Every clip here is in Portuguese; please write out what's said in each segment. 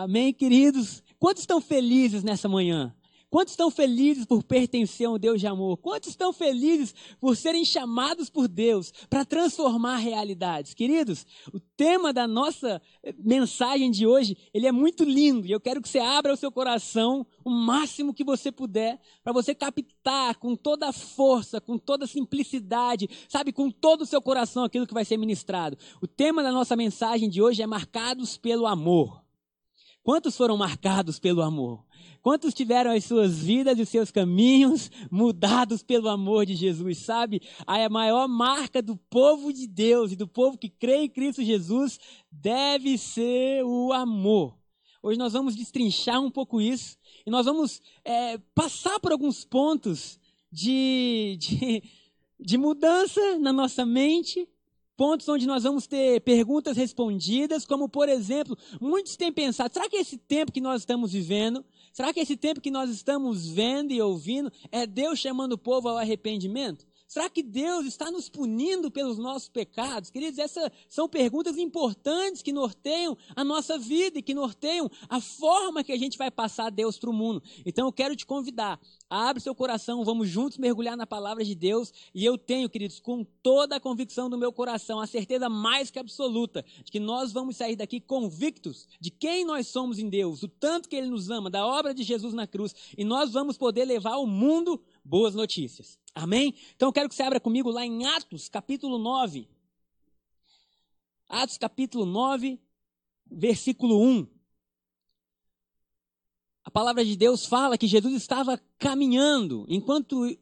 Amém, queridos? Quantos estão felizes nessa manhã? Quantos estão felizes por pertencer a um Deus de amor? Quantos estão felizes por serem chamados por Deus para transformar realidades? Queridos, o tema da nossa eh, mensagem de hoje, ele é muito lindo e eu quero que você abra o seu coração o máximo que você puder para você captar com toda a força, com toda a simplicidade, sabe, com todo o seu coração aquilo que vai ser ministrado. O tema da nossa mensagem de hoje é marcados pelo amor. Quantos foram marcados pelo amor? Quantos tiveram as suas vidas e os seus caminhos mudados pelo amor de Jesus? Sabe, a maior marca do povo de Deus e do povo que crê em Cristo Jesus deve ser o amor. Hoje nós vamos destrinchar um pouco isso e nós vamos é, passar por alguns pontos de, de, de mudança na nossa mente, pontos onde nós vamos ter perguntas respondidas, como por exemplo, muitos têm pensado, será que esse tempo que nós estamos vivendo Será que esse tempo que nós estamos vendo e ouvindo é Deus chamando o povo ao arrependimento? Será que Deus está nos punindo pelos nossos pecados? Queridos, essas são perguntas importantes que norteiam a nossa vida e que norteiam a forma que a gente vai passar Deus para o mundo. Então eu quero te convidar Abre seu coração, vamos juntos mergulhar na palavra de Deus. E eu tenho, queridos, com toda a convicção do meu coração, a certeza mais que absoluta de que nós vamos sair daqui convictos de quem nós somos em Deus, o tanto que Ele nos ama, da obra de Jesus na cruz. E nós vamos poder levar ao mundo boas notícias. Amém? Então eu quero que você abra comigo lá em Atos, capítulo 9. Atos, capítulo 9, versículo 1. A palavra de Deus fala que Jesus estava caminhando enquanto.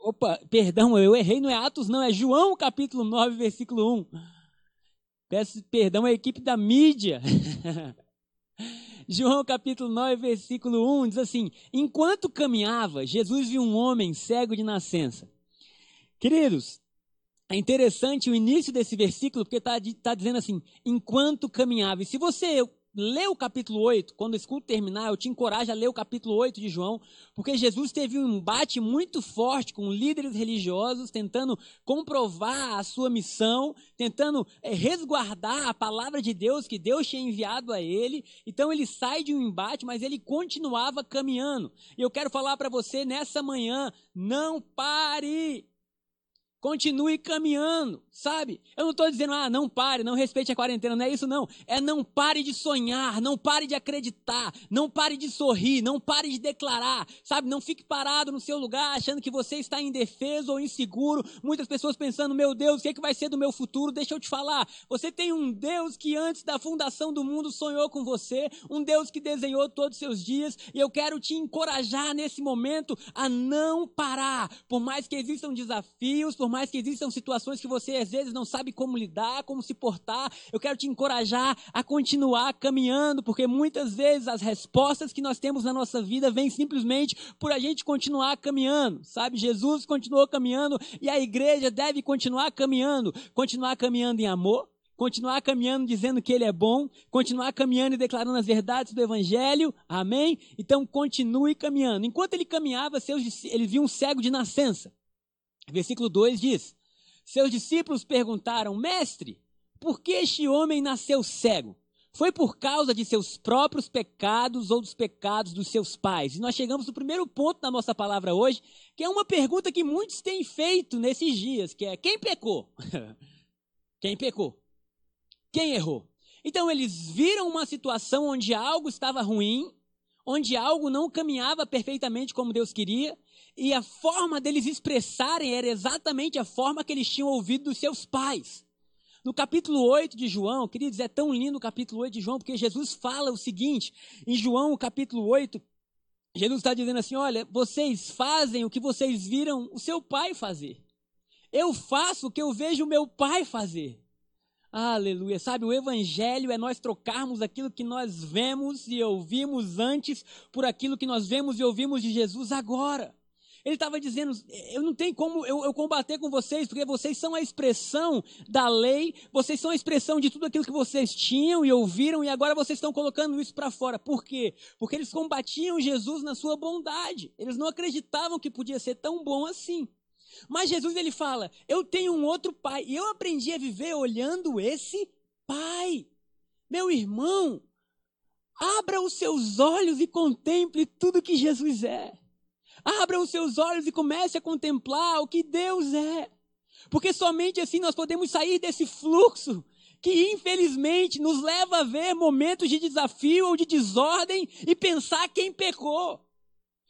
Opa, perdão, eu errei, não é Atos, não, é João capítulo 9, versículo 1. Peço perdão à equipe da mídia. João capítulo 9, versículo 1 diz assim: Enquanto caminhava, Jesus viu um homem cego de nascença. Queridos, é interessante o início desse versículo, porque está tá dizendo assim: enquanto caminhava. E se você lê o capítulo 8, quando o escuto terminar, eu te encorajo a ler o capítulo 8 de João, porque Jesus teve um embate muito forte com líderes religiosos, tentando comprovar a sua missão, tentando é, resguardar a palavra de Deus que Deus tinha enviado a ele. Então ele sai de um embate, mas ele continuava caminhando. E eu quero falar para você nessa manhã: não pare! Continue caminhando, sabe? Eu não estou dizendo, ah, não pare, não respeite a quarentena, não é isso não. É não pare de sonhar, não pare de acreditar, não pare de sorrir, não pare de declarar, sabe? Não fique parado no seu lugar achando que você está indefeso ou inseguro. Muitas pessoas pensando, meu Deus, o que, é que vai ser do meu futuro? Deixa eu te falar. Você tem um Deus que antes da fundação do mundo sonhou com você, um Deus que desenhou todos os seus dias, e eu quero te encorajar nesse momento a não parar, por mais que existam desafios, por mais que existam situações que você às vezes não sabe como lidar, como se portar, eu quero te encorajar a continuar caminhando, porque muitas vezes as respostas que nós temos na nossa vida vêm simplesmente por a gente continuar caminhando, sabe? Jesus continuou caminhando e a igreja deve continuar caminhando, continuar caminhando em amor, continuar caminhando dizendo que ele é bom, continuar caminhando e declarando as verdades do evangelho. Amém? Então continue caminhando. Enquanto ele caminhava, seus, ele viu um cego de nascença. Versículo 2 diz: Seus discípulos perguntaram, Mestre, por que este homem nasceu cego? Foi por causa de seus próprios pecados ou dos pecados dos seus pais? E nós chegamos no primeiro ponto da nossa palavra hoje, que é uma pergunta que muitos têm feito nesses dias, que é quem pecou? quem pecou? Quem errou? Então eles viram uma situação onde algo estava ruim, onde algo não caminhava perfeitamente como Deus queria, e a forma deles expressarem era exatamente a forma que eles tinham ouvido dos seus pais. No capítulo 8 de João, queridos, é tão lindo o capítulo 8 de João, porque Jesus fala o seguinte, em João, capítulo 8, Jesus está dizendo assim: olha, vocês fazem o que vocês viram o seu pai fazer. Eu faço o que eu vejo o meu pai fazer. Aleluia. Sabe, o evangelho é nós trocarmos aquilo que nós vemos e ouvimos antes por aquilo que nós vemos e ouvimos de Jesus agora. Ele estava dizendo: eu não tenho como eu, eu, combater com vocês, porque vocês são a expressão da lei, vocês são a expressão de tudo aquilo que vocês tinham e ouviram, e agora vocês estão colocando isso para fora. Por quê? Porque eles combatiam Jesus na sua bondade. Eles não acreditavam que podia ser tão bom assim. Mas Jesus ele fala: Eu tenho um outro pai, e eu aprendi a viver olhando esse pai. Meu irmão, Abra os seus olhos e contemple tudo que Jesus é. Abra os seus olhos e comece a contemplar o que Deus é. Porque somente assim nós podemos sair desse fluxo que infelizmente nos leva a ver momentos de desafio ou de desordem e pensar quem pecou.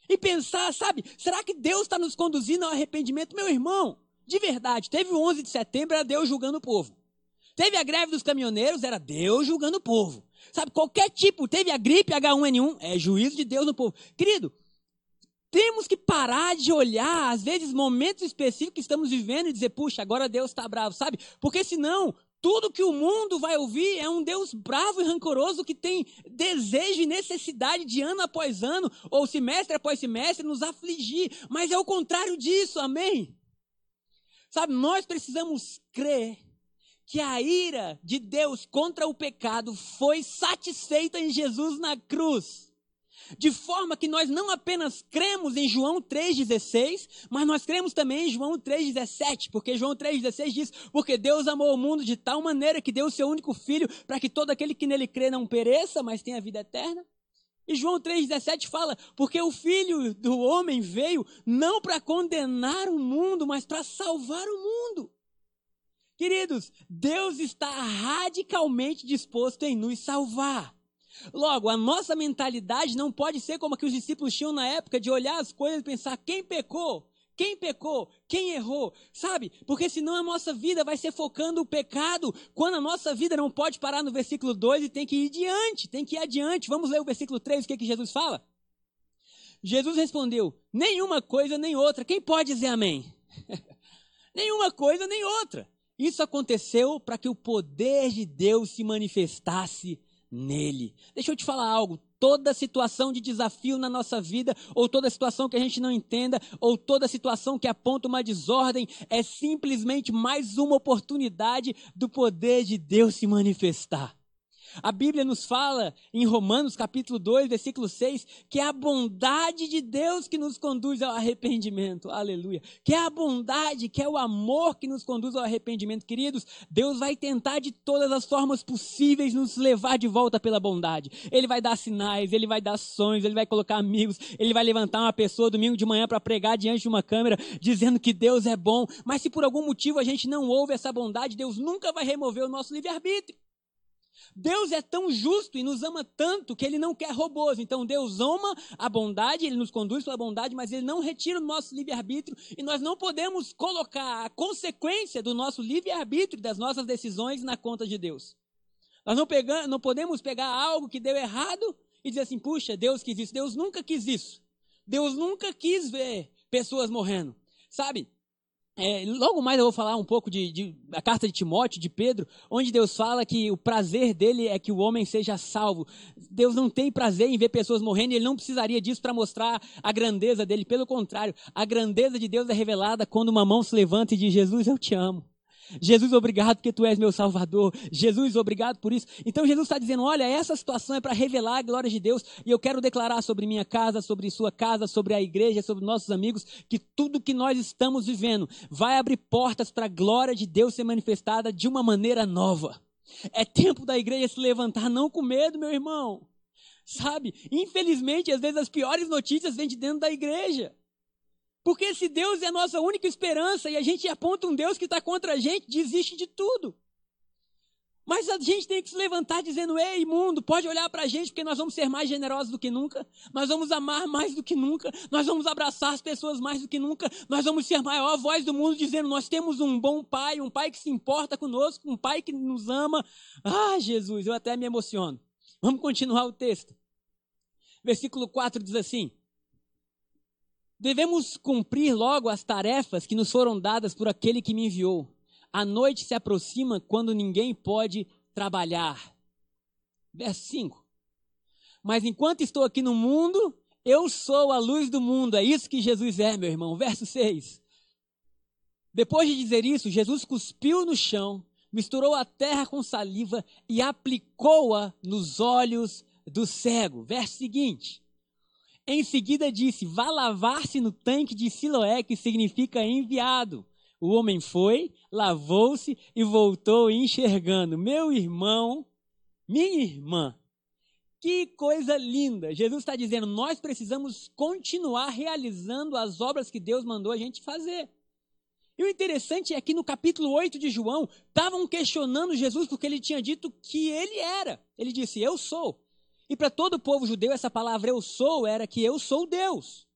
E pensar, sabe, será que Deus está nos conduzindo ao arrependimento? Meu irmão, de verdade, teve o 11 de setembro, era Deus julgando o povo. Teve a greve dos caminhoneiros, era Deus julgando o povo. Sabe, qualquer tipo, teve a gripe H1N1, é juízo de Deus no povo. Querido, temos que parar de olhar, às vezes, momentos específicos que estamos vivendo e dizer, puxa, agora Deus está bravo, sabe? Porque senão, tudo que o mundo vai ouvir é um Deus bravo e rancoroso que tem desejo e necessidade de ano após ano, ou semestre após semestre, nos afligir. Mas é o contrário disso, amém? Sabe, nós precisamos crer que a ira de Deus contra o pecado foi satisfeita em Jesus na cruz. De forma que nós não apenas cremos em João 3,16, mas nós cremos também em João 3,17, porque João 3,16 diz: Porque Deus amou o mundo de tal maneira que deu o seu único filho, para que todo aquele que nele crê não pereça, mas tenha vida eterna. E João 3,17 fala: Porque o filho do homem veio não para condenar o mundo, mas para salvar o mundo. Queridos, Deus está radicalmente disposto em nos salvar. Logo, a nossa mentalidade não pode ser como a que os discípulos tinham na época, de olhar as coisas e pensar quem pecou, quem pecou, quem errou, sabe? Porque senão a nossa vida vai ser focando o pecado, quando a nossa vida não pode parar no versículo 2 e tem que ir adiante, tem que ir adiante. Vamos ler o versículo 3, o que, é que Jesus fala? Jesus respondeu: nenhuma coisa nem outra. Quem pode dizer amém? nenhuma coisa nem outra. Isso aconteceu para que o poder de Deus se manifestasse nele. Deixa eu te falar algo. Toda situação de desafio na nossa vida, ou toda situação que a gente não entenda, ou toda situação que aponta uma desordem, é simplesmente mais uma oportunidade do poder de Deus se manifestar. A Bíblia nos fala em Romanos capítulo 2, versículo 6, que é a bondade de Deus que nos conduz ao arrependimento. Aleluia. Que é a bondade, que é o amor que nos conduz ao arrependimento. Queridos, Deus vai tentar de todas as formas possíveis nos levar de volta pela bondade. Ele vai dar sinais, ele vai dar sonhos, ele vai colocar amigos, ele vai levantar uma pessoa domingo de manhã para pregar diante de uma câmera dizendo que Deus é bom. Mas se por algum motivo a gente não ouve essa bondade, Deus nunca vai remover o nosso livre-arbítrio. Deus é tão justo e nos ama tanto que ele não quer robôs. Então Deus ama a bondade, ele nos conduz pela bondade, mas ele não retira o nosso livre-arbítrio e nós não podemos colocar a consequência do nosso livre-arbítrio, das nossas decisões, na conta de Deus. Nós não, pegamos, não podemos pegar algo que deu errado e dizer assim: puxa, Deus quis isso. Deus nunca quis isso. Deus nunca quis ver pessoas morrendo. Sabe? É, logo mais eu vou falar um pouco de, de, a carta de Timóteo, de Pedro, onde Deus fala que o prazer dele é que o homem seja salvo. Deus não tem prazer em ver pessoas morrendo, ele não precisaria disso para mostrar a grandeza dele. Pelo contrário, a grandeza de Deus é revelada quando uma mão se levanta e diz: Jesus, eu te amo. Jesus, obrigado porque tu és meu Salvador. Jesus, obrigado por isso. Então Jesus está dizendo: olha, essa situação é para revelar a glória de Deus. E eu quero declarar sobre minha casa, sobre sua casa, sobre a igreja, sobre nossos amigos, que tudo que nós estamos vivendo vai abrir portas para a glória de Deus ser manifestada de uma maneira nova. É tempo da igreja se levantar, não com medo, meu irmão. Sabe? Infelizmente, às vezes as piores notícias vêm de dentro da igreja. Porque se Deus é a nossa única esperança e a gente aponta um Deus que está contra a gente, desiste de tudo. Mas a gente tem que se levantar dizendo: Ei, mundo, pode olhar para a gente, porque nós vamos ser mais generosos do que nunca, nós vamos amar mais do que nunca, nós vamos abraçar as pessoas mais do que nunca, nós vamos ser a maior voz do mundo, dizendo: Nós temos um bom pai, um pai que se importa conosco, um pai que nos ama. Ah, Jesus, eu até me emociono. Vamos continuar o texto. Versículo 4 diz assim: Devemos cumprir logo as tarefas que nos foram dadas por aquele que me enviou. A noite se aproxima quando ninguém pode trabalhar. Verso 5. Mas enquanto estou aqui no mundo, eu sou a luz do mundo. É isso que Jesus é, meu irmão. Verso 6. Depois de dizer isso, Jesus cuspiu no chão, misturou a terra com saliva e aplicou-a nos olhos do cego. Verso seguinte. Em seguida disse: Vá lavar-se no tanque de Siloé, que significa enviado. O homem foi, lavou-se e voltou enxergando. Meu irmão, minha irmã, Que coisa linda! Jesus está dizendo: nós precisamos continuar realizando as obras que Deus mandou a gente fazer. E o interessante é que no capítulo 8 de João, estavam questionando Jesus porque ele tinha dito que ele era. Ele disse: Eu sou. E para todo o povo judeu, essa palavra eu sou era que eu sou Deus.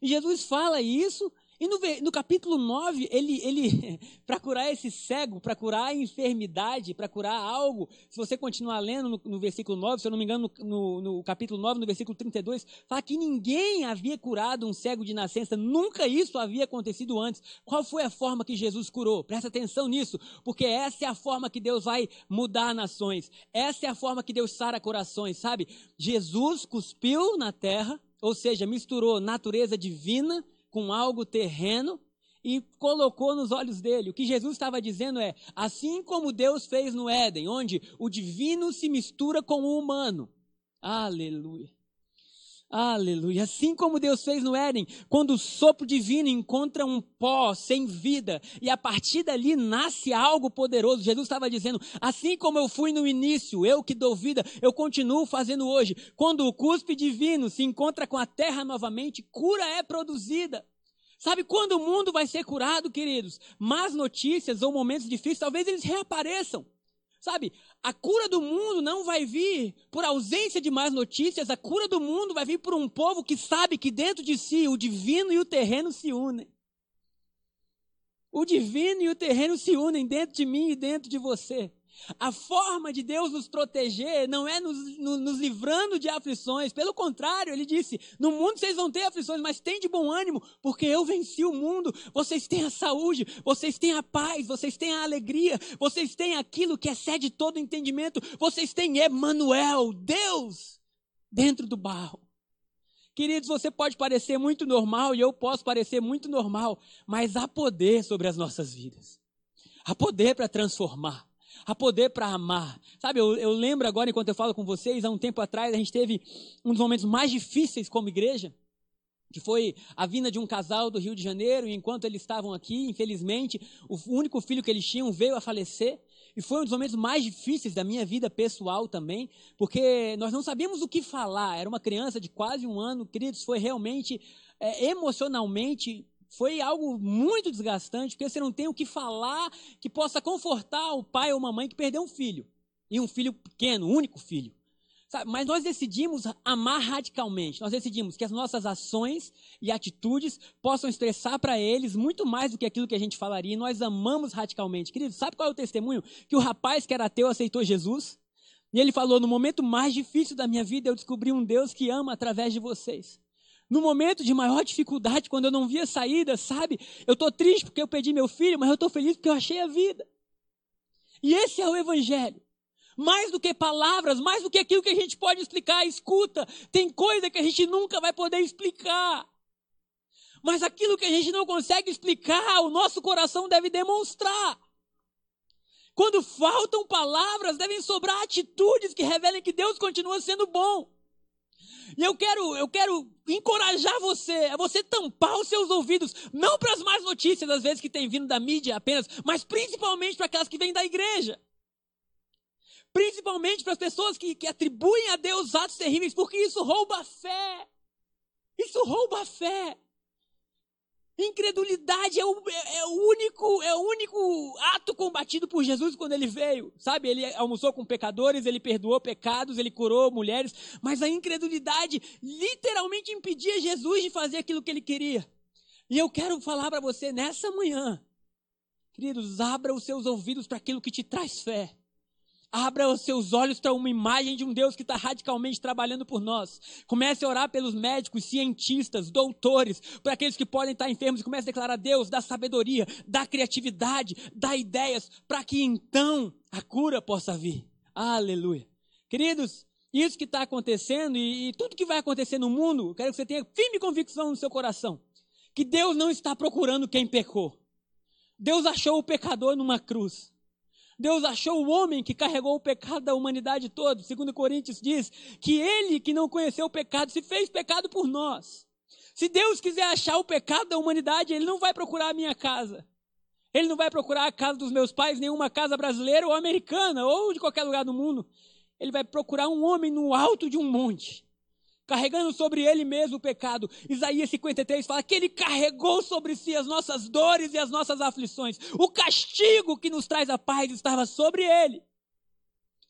E Jesus fala isso e no, no capítulo 9, ele, ele para curar esse cego, para curar a enfermidade, para curar algo, se você continuar lendo no, no, versículo 9, se eu não me engano, no, no, capítulo 9, no versículo 32, fala que ninguém havia curado um cego de nascença, nunca isso havia acontecido antes. Qual foi a forma que Jesus curou? Presta atenção nisso, porque essa é a forma que Deus vai mudar nações, essa é a forma que Deus sara corações, sabe? Jesus cuspiu na terra, ou seja, misturou natureza divina com algo terreno e colocou nos olhos dele. O que Jesus estava dizendo é: assim como Deus fez no Éden, onde o divino se mistura com o humano. Aleluia. Aleluia. Assim como Deus fez no Éden, quando o sopro divino encontra um pó sem vida e a partir dali nasce algo poderoso. Jesus estava dizendo: assim como eu fui no início, eu que dou vida, eu continuo fazendo hoje. Quando o cuspe divino se encontra com a terra novamente, cura é produzida. Sabe quando o mundo vai ser curado, queridos? Más notícias ou momentos difíceis, talvez eles reapareçam. Sabe, a cura do mundo não vai vir por ausência de más notícias, a cura do mundo vai vir por um povo que sabe que dentro de si o divino e o terreno se unem. O divino e o terreno se unem dentro de mim e dentro de você. A forma de Deus nos proteger não é nos, nos, livrando de aflições. Pelo contrário, ele disse: No mundo vocês vão ter aflições, mas tem de bom ânimo, porque eu venci o mundo. Vocês têm a saúde, vocês têm a paz, vocês têm a alegria, vocês têm aquilo que excede todo entendimento. Vocês têm Emanuel, Deus, dentro do barro. Queridos, você pode parecer muito normal e eu posso parecer muito normal, mas há poder sobre as nossas vidas. Há poder para transformar há poder para amar. Sabe, eu, eu lembro agora, enquanto eu falo com vocês, há um tempo atrás, a gente teve um dos momentos mais difíceis como igreja, que foi a vinda de um casal do Rio de Janeiro, e enquanto eles estavam aqui, infelizmente, o único filho que eles tinham veio a falecer, e foi um dos momentos mais difíceis da minha vida pessoal também, porque nós não sabíamos o que falar, era uma criança de quase um ano, queridos, foi realmente, é, emocionalmente, foi algo muito desgastante, porque você não tem o que falar que possa confortar o pai ou a mãe que perdeu um filho. E um filho pequeno, único filho. Sabe? Mas nós decidimos amar radicalmente. Nós decidimos que as nossas ações e atitudes possam expressar para eles muito mais do que aquilo que a gente falaria. E nós amamos radicalmente. Querido, sabe qual é o testemunho? Que o rapaz que era ateu aceitou Jesus. E ele falou: No momento mais difícil da minha vida, eu descobri um Deus que ama através de vocês. No momento de maior dificuldade, quando eu não via saída, sabe? Eu estou triste porque eu perdi meu filho, mas eu estou feliz porque eu achei a vida. E esse é o Evangelho. Mais do que palavras, mais do que aquilo que a gente pode explicar, escuta, tem coisa que a gente nunca vai poder explicar. Mas aquilo que a gente não consegue explicar, o nosso coração deve demonstrar. Quando faltam palavras, devem sobrar atitudes que revelem que Deus continua sendo bom. E eu quero, eu quero encorajar você, a você tampar os seus ouvidos, não para as más notícias, às vezes, que tem vindo da mídia apenas, mas principalmente para aquelas que vêm da igreja. Principalmente para as pessoas que, que atribuem a Deus atos terríveis, porque isso rouba a fé. Isso rouba a fé. Incredulidade é o, é, é, o único, é o único ato combatido por Jesus quando ele veio. Sabe, ele almoçou com pecadores, ele perdoou pecados, ele curou mulheres, mas a incredulidade literalmente impedia Jesus de fazer aquilo que ele queria. E eu quero falar para você nessa manhã, queridos, abra os seus ouvidos para aquilo que te traz fé. Abra os seus olhos para uma imagem de um Deus que está radicalmente trabalhando por nós. Comece a orar pelos médicos, cientistas, doutores, por aqueles que podem estar enfermos e comece a declarar: Deus, dá sabedoria, dá criatividade, dá ideias, para que então a cura possa vir. Aleluia. Queridos, isso que está acontecendo e, e tudo que vai acontecer no mundo, eu quero que você tenha firme convicção no seu coração: que Deus não está procurando quem pecou. Deus achou o pecador numa cruz. Deus achou o homem que carregou o pecado da humanidade toda. Segundo Coríntios diz que ele que não conheceu o pecado se fez pecado por nós. Se Deus quiser achar o pecado da humanidade, ele não vai procurar a minha casa. Ele não vai procurar a casa dos meus pais, nenhuma casa brasileira ou americana ou de qualquer lugar do mundo. ele vai procurar um homem no alto de um monte, carregando sobre ele mesmo o pecado. Isaías 53 fala que ele carregou sobre si as nossas dores e as nossas aflições. O castigo que nos traz a paz estava sobre ele.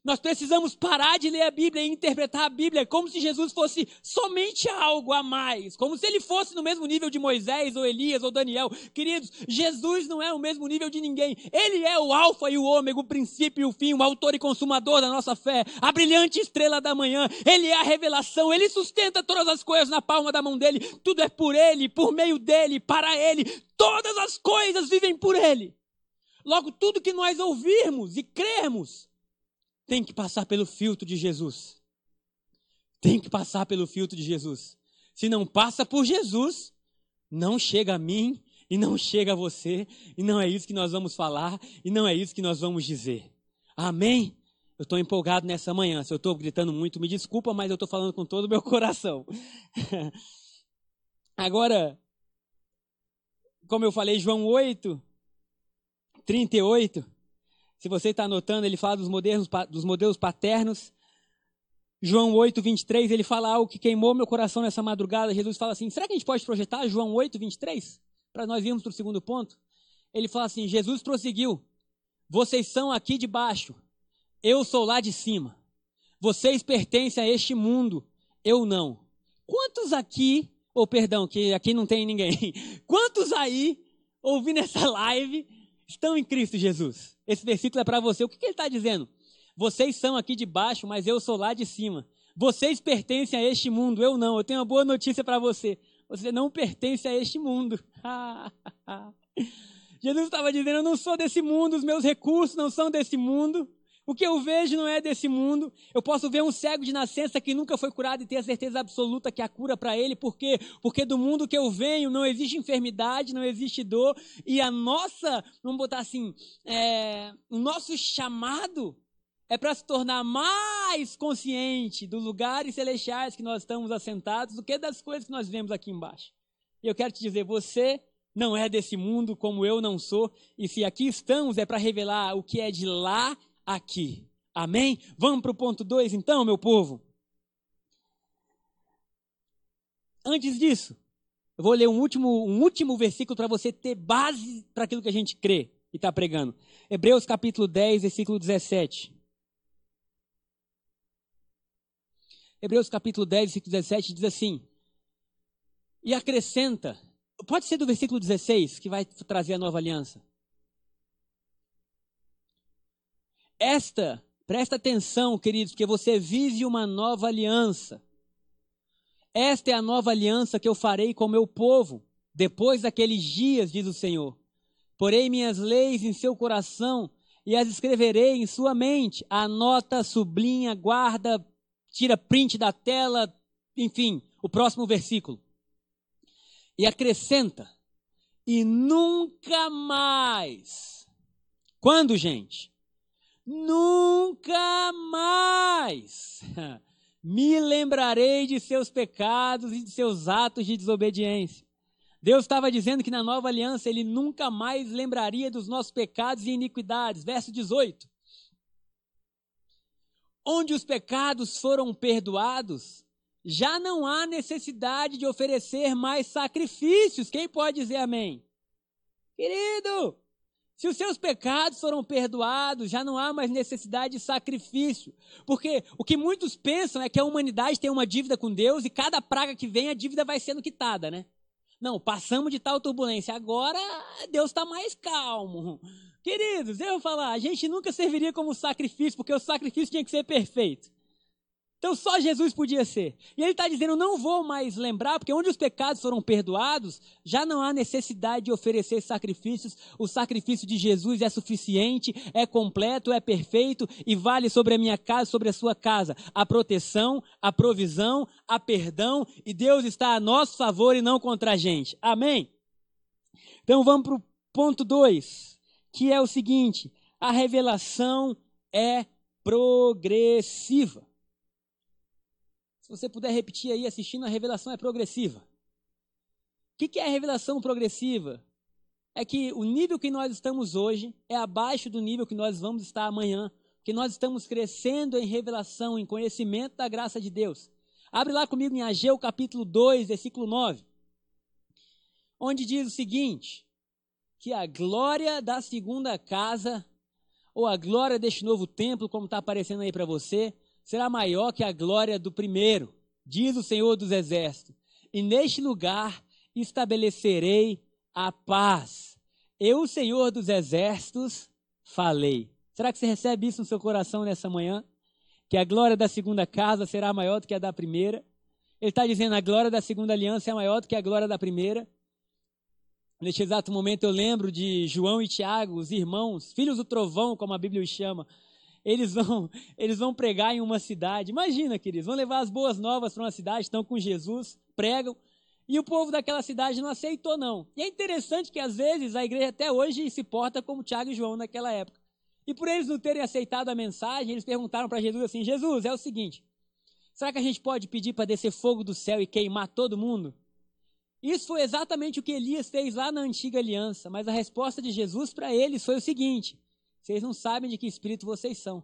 Nós precisamos parar de ler a Bíblia e interpretar a Bíblia como se Jesus fosse somente algo a mais, como se ele fosse no mesmo nível de Moisés ou Elias ou Daniel. Queridos, Jesus não é o mesmo nível de ninguém. Ele é o Alfa e o Ômega, o princípio e o fim, o autor e consumador da nossa fé, a brilhante estrela da manhã. Ele é a revelação, ele sustenta todas as coisas na palma da mão dele. Tudo é por ele, por meio dele, para ele. Todas as coisas vivem por ele. Logo, tudo que nós ouvirmos e crermos tem que passar pelo filtro de Jesus. Tem que passar pelo filtro de Jesus. Se não passa por Jesus, não chega a mim e não chega a você, e não é isso que nós vamos falar, e não é isso que nós vamos dizer. Amém? Eu estou empolgado nessa manhã. Se eu estou gritando muito, me desculpa, mas eu estou falando com todo o meu coração. Agora, como eu falei, João 8, 38. Se você está anotando, ele fala dos modelos, dos modelos paternos. João 8, 23, ele fala algo que queimou meu coração nessa madrugada. Jesus fala assim: será que a gente pode projetar João 8, 23? Para nós irmos para o segundo ponto. Ele fala assim: Jesus prosseguiu: Vocês são aqui de baixo, eu sou lá de cima. Vocês pertencem a este mundo, eu não. Quantos aqui, ou oh, perdão, que aqui não tem ninguém, quantos aí, ouvindo essa live, estão em Cristo Jesus. Esse versículo é para você. O que, que ele está dizendo? Vocês são aqui de baixo, mas eu sou lá de cima. Vocês pertencem a este mundo, eu não. Eu tenho uma boa notícia para você. Você não pertence a este mundo. Jesus estava dizendo: Eu não sou desse mundo, os meus recursos não são desse mundo. O que eu vejo não é desse mundo. Eu posso ver um cego de nascença que nunca foi curado e ter a certeza absoluta que a cura para ele, porque porque do mundo que eu venho não existe enfermidade, não existe dor e a nossa, vamos botar assim, é, o nosso chamado é para se tornar mais consciente dos lugares celestiais que nós estamos assentados do que das coisas que nós vemos aqui embaixo. E eu quero te dizer, você não é desse mundo como eu não sou, e se aqui estamos é para revelar o que é de lá aqui. Amém? Vamos para o ponto 2 então, meu povo. Antes disso, eu vou ler um último, um último versículo para você ter base para aquilo que a gente crê e está pregando. Hebreus capítulo 10, versículo 17. Hebreus capítulo 10, versículo 17 diz assim: E acrescenta, pode ser do versículo 16, que vai trazer a nova aliança. Esta, presta atenção, queridos, porque você vive uma nova aliança. Esta é a nova aliança que eu farei com o meu povo, depois daqueles dias, diz o Senhor. Porei minhas leis em seu coração e as escreverei em sua mente. Anota, sublinha, guarda, tira print da tela, enfim, o próximo versículo. E acrescenta: e nunca mais. Quando, gente? Nunca mais me lembrarei de seus pecados e de seus atos de desobediência. Deus estava dizendo que na nova aliança ele nunca mais lembraria dos nossos pecados e iniquidades. Verso 18. Onde os pecados foram perdoados, já não há necessidade de oferecer mais sacrifícios. Quem pode dizer amém? Querido, se os seus pecados foram perdoados, já não há mais necessidade de sacrifício. Porque o que muitos pensam é que a humanidade tem uma dívida com Deus e cada praga que vem, a dívida vai sendo quitada, né? Não, passamos de tal turbulência, agora Deus está mais calmo. Queridos, eu vou falar, a gente nunca serviria como sacrifício, porque o sacrifício tinha que ser perfeito. Então só Jesus podia ser. E ele está dizendo: não vou mais lembrar, porque onde os pecados foram perdoados, já não há necessidade de oferecer sacrifícios. O sacrifício de Jesus é suficiente, é completo, é perfeito e vale sobre a minha casa, sobre a sua casa. A proteção, a provisão, a perdão, e Deus está a nosso favor e não contra a gente. Amém? Então vamos para o ponto 2, que é o seguinte: a revelação é progressiva. Você puder repetir aí assistindo, a revelação é progressiva. O que, é a revelação progressiva? É que o nível que nós estamos hoje é abaixo do nível que nós vamos estar amanhã, que nós estamos crescendo em revelação, em conhecimento da graça de Deus. Abre lá comigo em Ageu capítulo 2, versículo 9. Onde diz o seguinte: que a glória da segunda casa, ou a glória deste novo templo, como está aparecendo aí para você, será maior que a glória do primeiro, diz o Senhor dos Exércitos. E neste lugar estabelecerei a paz. Eu, o Senhor dos Exércitos, falei. Será que você recebe isso no seu coração nessa manhã? Que a glória da segunda casa será maior do que a da primeira? Ele está dizendo a glória da segunda aliança é maior do que a glória da primeira. Neste exato momento eu lembro de João e Tiago, os irmãos, filhos do trovão, como a Bíblia os chama. Eles vão, eles vão pregar em uma cidade. Imagina, queridos, vão levar as boas novas para uma cidade, estão com Jesus, pregam. E o povo daquela cidade não aceitou, não. E é interessante que às vezes a igreja até hoje se porta como Tiago e João naquela época. E por eles não terem aceitado a mensagem, eles perguntaram para Jesus assim: Jesus, é o seguinte, será que a gente pode pedir para descer fogo do céu e queimar todo mundo? Isso foi exatamente o que Elias fez lá na antiga aliança, mas a resposta de Jesus para eles foi o seguinte: vocês não sabem de que espírito vocês são.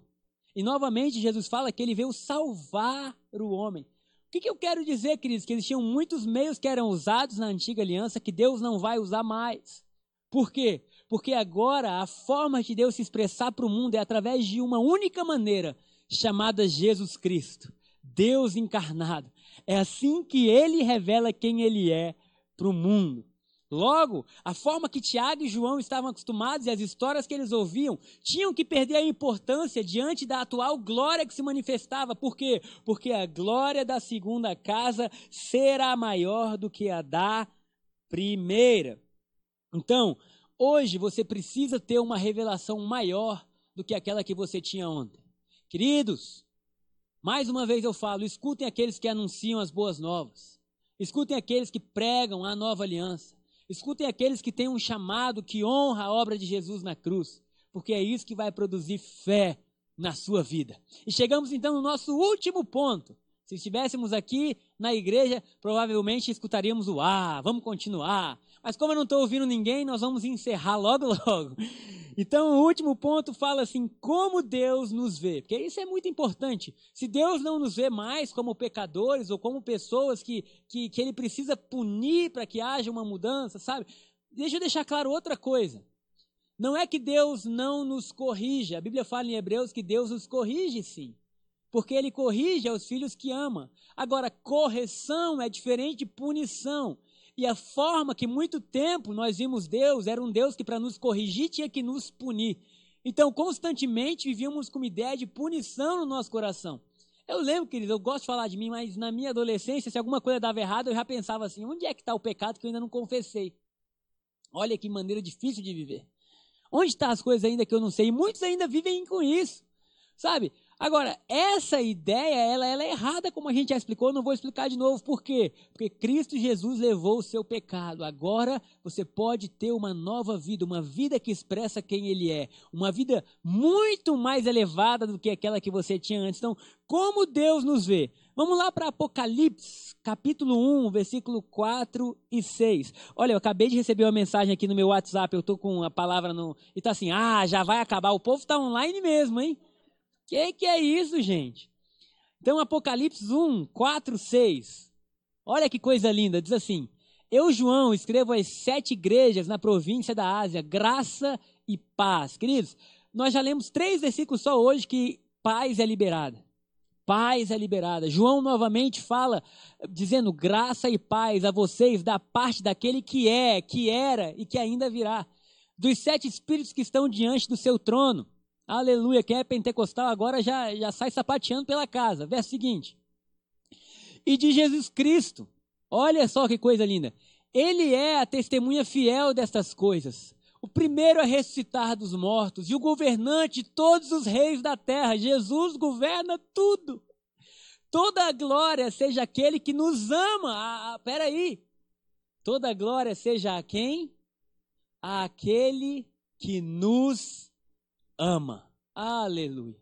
E novamente Jesus fala que ele veio salvar o homem. O que, que eu quero dizer, queridos? Que existiam muitos meios que eram usados na antiga aliança que Deus não vai usar mais. Por quê? Porque agora a forma de Deus se expressar para o mundo é através de uma única maneira, chamada Jesus Cristo, Deus encarnado. É assim que ele revela quem ele é para o mundo. Logo, a forma que Tiago e João estavam acostumados e as histórias que eles ouviam tinham que perder a importância diante da atual glória que se manifestava. Por quê? Porque a glória da segunda casa será maior do que a da primeira. Então, hoje você precisa ter uma revelação maior do que aquela que você tinha ontem. Queridos, mais uma vez eu falo: escutem aqueles que anunciam as boas novas, escutem aqueles que pregam a nova aliança. Escutem aqueles que têm um chamado que honra a obra de Jesus na cruz, porque é isso que vai produzir fé na sua vida. E chegamos então no nosso último ponto. Se estivéssemos aqui na igreja, provavelmente escutaríamos o ah, vamos continuar. Mas como eu não estou ouvindo ninguém, nós vamos encerrar logo, logo. Então, o último ponto fala assim: como Deus nos vê. Porque isso é muito importante. Se Deus não nos vê mais como pecadores ou como pessoas que, que, que Ele precisa punir para que haja uma mudança, sabe? Deixa eu deixar claro outra coisa. Não é que Deus não nos corrige. A Bíblia fala em Hebreus que Deus nos corrige sim. Porque Ele corrige aos filhos que ama. Agora, correção é diferente de punição. E a forma que muito tempo nós vimos Deus era um Deus que para nos corrigir tinha que nos punir. Então, constantemente vivíamos com uma ideia de punição no nosso coração. Eu lembro, querido, eu gosto de falar de mim, mas na minha adolescência, se alguma coisa dava errado, eu já pensava assim: onde é que está o pecado que eu ainda não confessei? Olha que maneira difícil de viver. Onde estão tá as coisas ainda que eu não sei? E muitos ainda vivem com isso. Sabe? Agora, essa ideia, ela, ela, é errada, como a gente já explicou, não vou explicar de novo. Por quê? Porque Cristo Jesus levou o seu pecado. Agora você pode ter uma nova vida, uma vida que expressa quem Ele é. Uma vida muito mais elevada do que aquela que você tinha antes. Então, como Deus nos vê? Vamos lá para Apocalipse, capítulo 1, versículo 4 e 6. Olha, eu acabei de receber uma mensagem aqui no meu WhatsApp, eu estou com a palavra no. E está assim: ah, já vai acabar. O povo está online mesmo, hein? Que que é isso, gente? Então, Apocalipse 1, 4, 6. Olha que coisa linda. Diz assim: Eu, João, escrevo às sete igrejas na província da Ásia, graça e paz. Queridos, nós já lemos três versículos só hoje que paz é liberada. Paz é liberada. João novamente fala, dizendo graça e paz a vocês da parte daquele que é, que era e que ainda virá. Dos sete espíritos que estão diante do seu trono Aleluia. Quem é pentecostal agora já, já sai sapateando pela casa. Verso seguinte. E de Jesus Cristo. Olha só que coisa linda. Ele é a testemunha fiel destas coisas. O primeiro a ressuscitar dos mortos e o governante de todos os reis da terra. Jesus governa tudo. Toda a glória seja aquele que nos ama. Ah, ah peraí. Toda a glória seja a quem? Aquele que nos ama. Aleluia.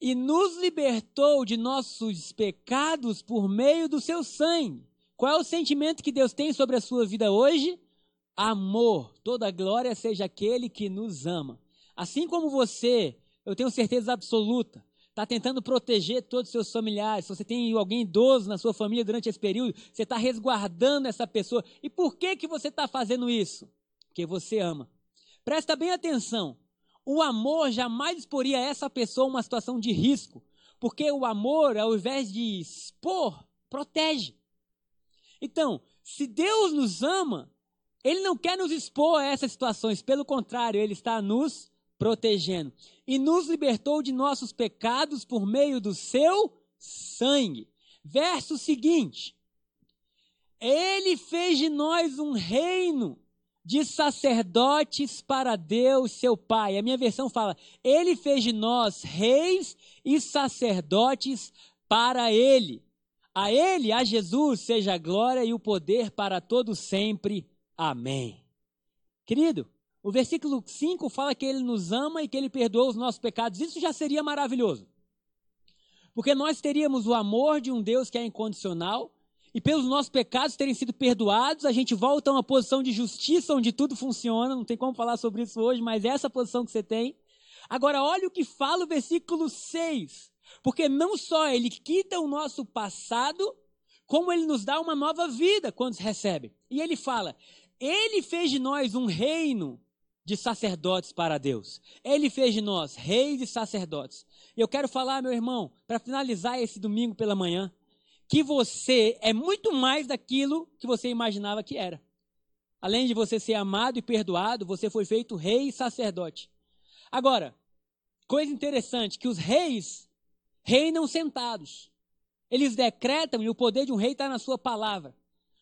E nos libertou de nossos pecados por meio do seu sangue. Qual é o sentimento que Deus tem sobre a sua vida hoje? Amor. Toda glória seja aquele que nos ama. Assim como você eu tenho certeza absoluta, está tentando proteger todos os seus familiares. Se você tem alguém idoso na sua família durante esse período, você está resguardando essa pessoa. E por que, que você está fazendo isso? Porque você ama. Presta bem atenção. O amor jamais exporia essa pessoa a uma situação de risco. Porque o amor, ao invés de expor, protege. Então, se Deus nos ama, Ele não quer nos expor a essas situações. Pelo contrário, Ele está nos protegendo. E nos libertou de nossos pecados por meio do seu sangue. Verso seguinte. Ele fez de nós um reino de sacerdotes para Deus, seu Pai. A minha versão fala: Ele fez de nós reis e sacerdotes para Ele. A Ele, a Jesus, seja a glória e o poder para todo sempre. Amém. Querido, o versículo 5 fala que ele nos ama e que ele perdoa os nossos pecados. Isso já seria maravilhoso. Porque nós teríamos o amor de um Deus que é incondicional, e pelos nossos pecados terem sido perdoados, a gente volta a uma posição de justiça onde tudo funciona. Não tem como falar sobre isso hoje, mas é essa posição que você tem. Agora, olha o que fala o versículo 6. Porque não só ele quita o nosso passado, como ele nos dá uma nova vida quando recebe. E ele fala: Ele fez de nós um reino de sacerdotes para Deus. Ele fez de nós reis e sacerdotes. E eu quero falar, meu irmão, para finalizar esse domingo pela manhã, que você é muito mais daquilo que você imaginava que era. Além de você ser amado e perdoado, você foi feito rei e sacerdote. Agora, coisa interessante, que os reis reinam sentados. Eles decretam e o poder de um rei está na sua palavra.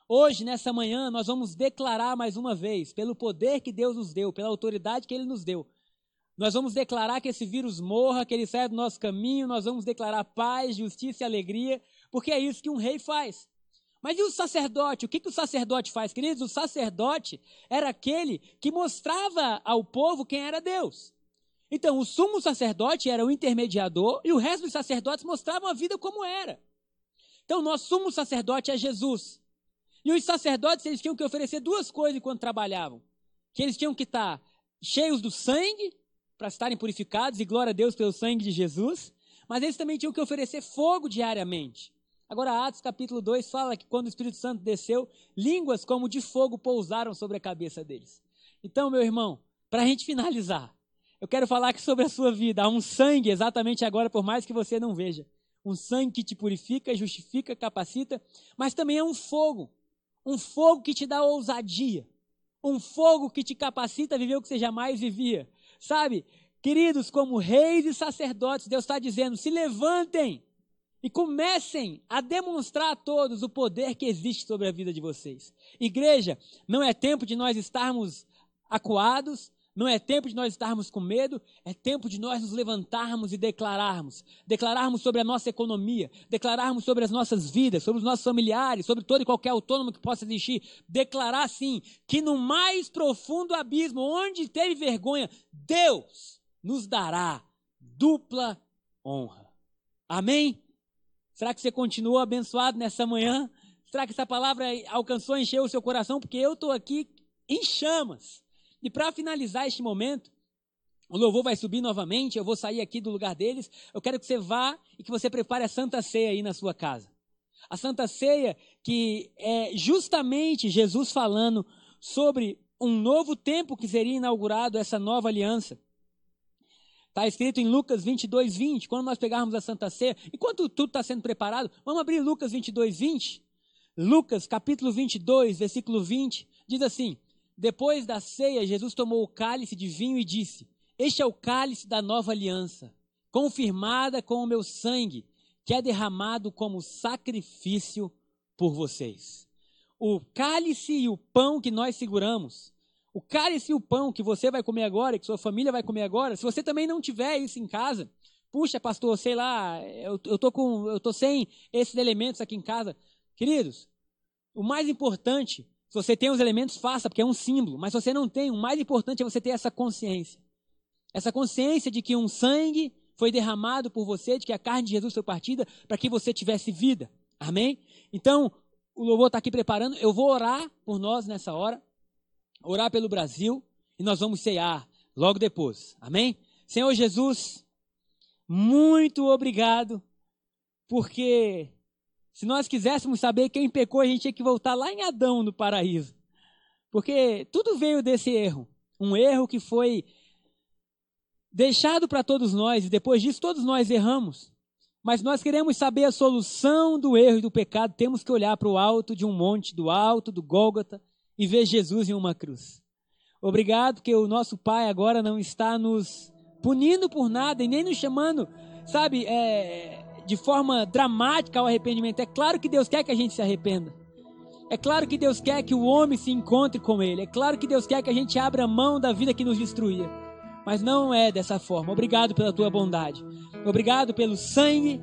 Hoje, nessa manhã, nós vamos declarar mais uma vez, pelo poder que Deus nos deu, pela autoridade que Ele nos deu. Nós vamos declarar que esse vírus morra, que ele saia do nosso caminho, nós vamos declarar paz, justiça e alegria, porque é isso que um rei faz. Mas e o sacerdote? O que, que o sacerdote faz, queridos? O sacerdote era aquele que mostrava ao povo quem era Deus. Então, o sumo sacerdote era o intermediador e o resto dos sacerdotes mostravam a vida como era. Então, nosso sumo sacerdote é Jesus. E os sacerdotes, eles tinham que oferecer duas coisas enquanto trabalhavam. Que eles tinham que estar cheios do sangue, para estarem purificados, e glória a Deus pelo sangue de Jesus. Mas eles também tinham que oferecer fogo diariamente. Agora, Atos capítulo 2 fala que quando o Espírito Santo desceu, línguas como de fogo pousaram sobre a cabeça deles. Então, meu irmão, para a gente finalizar, eu quero falar aqui sobre a sua vida. Há um sangue exatamente agora, por mais que você não veja. Um sangue que te purifica, justifica, capacita, mas também é um fogo um fogo que te dá ousadia. Um fogo que te capacita a viver o que você jamais vivia. Sabe? Queridos, como reis e sacerdotes, Deus está dizendo: se levantem e comecem a demonstrar a todos o poder que existe sobre a vida de vocês. Igreja, não é tempo de nós estarmos acuados, não é tempo de nós estarmos com medo, é tempo de nós nos levantarmos e declararmos. Declararmos sobre a nossa economia, declararmos sobre as nossas vidas, sobre os nossos familiares, sobre todo e qualquer autônomo que possa existir. Declarar, sim, que no mais profundo abismo, onde teve vergonha, Deus nos dará dupla honra. Amém? Será que você continuou abençoado nessa manhã? Será que essa palavra alcançou, encheu o seu coração? Porque eu estou aqui em chamas e para finalizar este momento, o louvor vai subir novamente, eu vou sair aqui do lugar deles. Eu quero que você vá e que você prepare a Santa Ceia aí na sua casa. A Santa Ceia, que é justamente Jesus falando sobre um novo tempo que seria inaugurado, essa nova aliança. Está escrito em Lucas 22, 20. Quando nós pegarmos a Santa Ceia, enquanto tudo está sendo preparado, vamos abrir Lucas 22, 20. Lucas capítulo 22, versículo 20, diz assim: depois da ceia, Jesus tomou o cálice de vinho e disse: Este é o cálice da nova aliança, confirmada com o meu sangue, que é derramado como sacrifício por vocês. O cálice e o pão que nós seguramos, o cálice e o pão que você vai comer agora, que sua família vai comer agora, se você também não tiver isso em casa, puxa, pastor, sei lá, eu, eu tô com, eu tô sem esses elementos aqui em casa, queridos. O mais importante se você tem os elementos, faça, porque é um símbolo. Mas se você não tem, o mais importante é você ter essa consciência. Essa consciência de que um sangue foi derramado por você, de que a carne de Jesus foi partida para que você tivesse vida. Amém? Então, o louvor está aqui preparando. Eu vou orar por nós nessa hora, orar pelo Brasil, e nós vamos cear logo depois. Amém? Senhor Jesus, muito obrigado, porque se nós quiséssemos saber quem pecou, a gente tinha que voltar lá em Adão no paraíso. Porque tudo veio desse erro. Um erro que foi deixado para todos nós, e depois disso todos nós erramos. Mas nós queremos saber a solução do erro e do pecado, temos que olhar para o alto de um monte, do alto do Gólgota, e ver Jesus em uma cruz. Obrigado que o nosso Pai agora não está nos punindo por nada e nem nos chamando, sabe, é, de forma dramática ao arrependimento. É claro que Deus quer que a gente se arrependa. É claro que Deus quer que o homem se encontre com Ele. É claro que Deus quer que a gente abra mão da vida que nos destruía. Mas não é dessa forma. Obrigado pela tua bondade. Obrigado pelo sangue.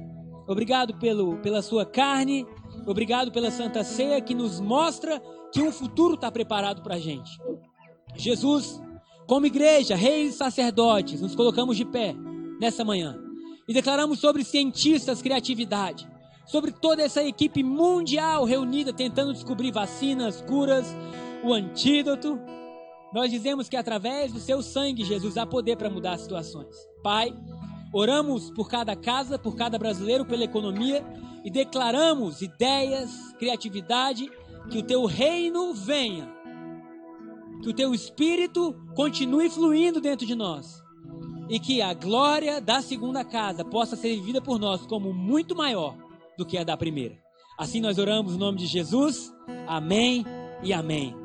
Obrigado pelo, pela sua carne. Obrigado pela Santa Ceia que nos mostra que um futuro está preparado para a gente. Jesus, como igreja, reis e sacerdotes, nos colocamos de pé nessa manhã e declaramos sobre cientistas criatividade, sobre toda essa equipe mundial reunida tentando descobrir vacinas, curas, o antídoto. Nós dizemos que através do seu sangue, Jesus, há poder para mudar as situações. Pai, oramos por cada casa, por cada brasileiro, pela economia e declaramos ideias, criatividade, que o teu reino venha, que o teu espírito continue fluindo dentro de nós e que a glória da segunda casa possa ser vivida por nós como muito maior do que a da primeira. Assim nós oramos no nome de Jesus. Amém e amém.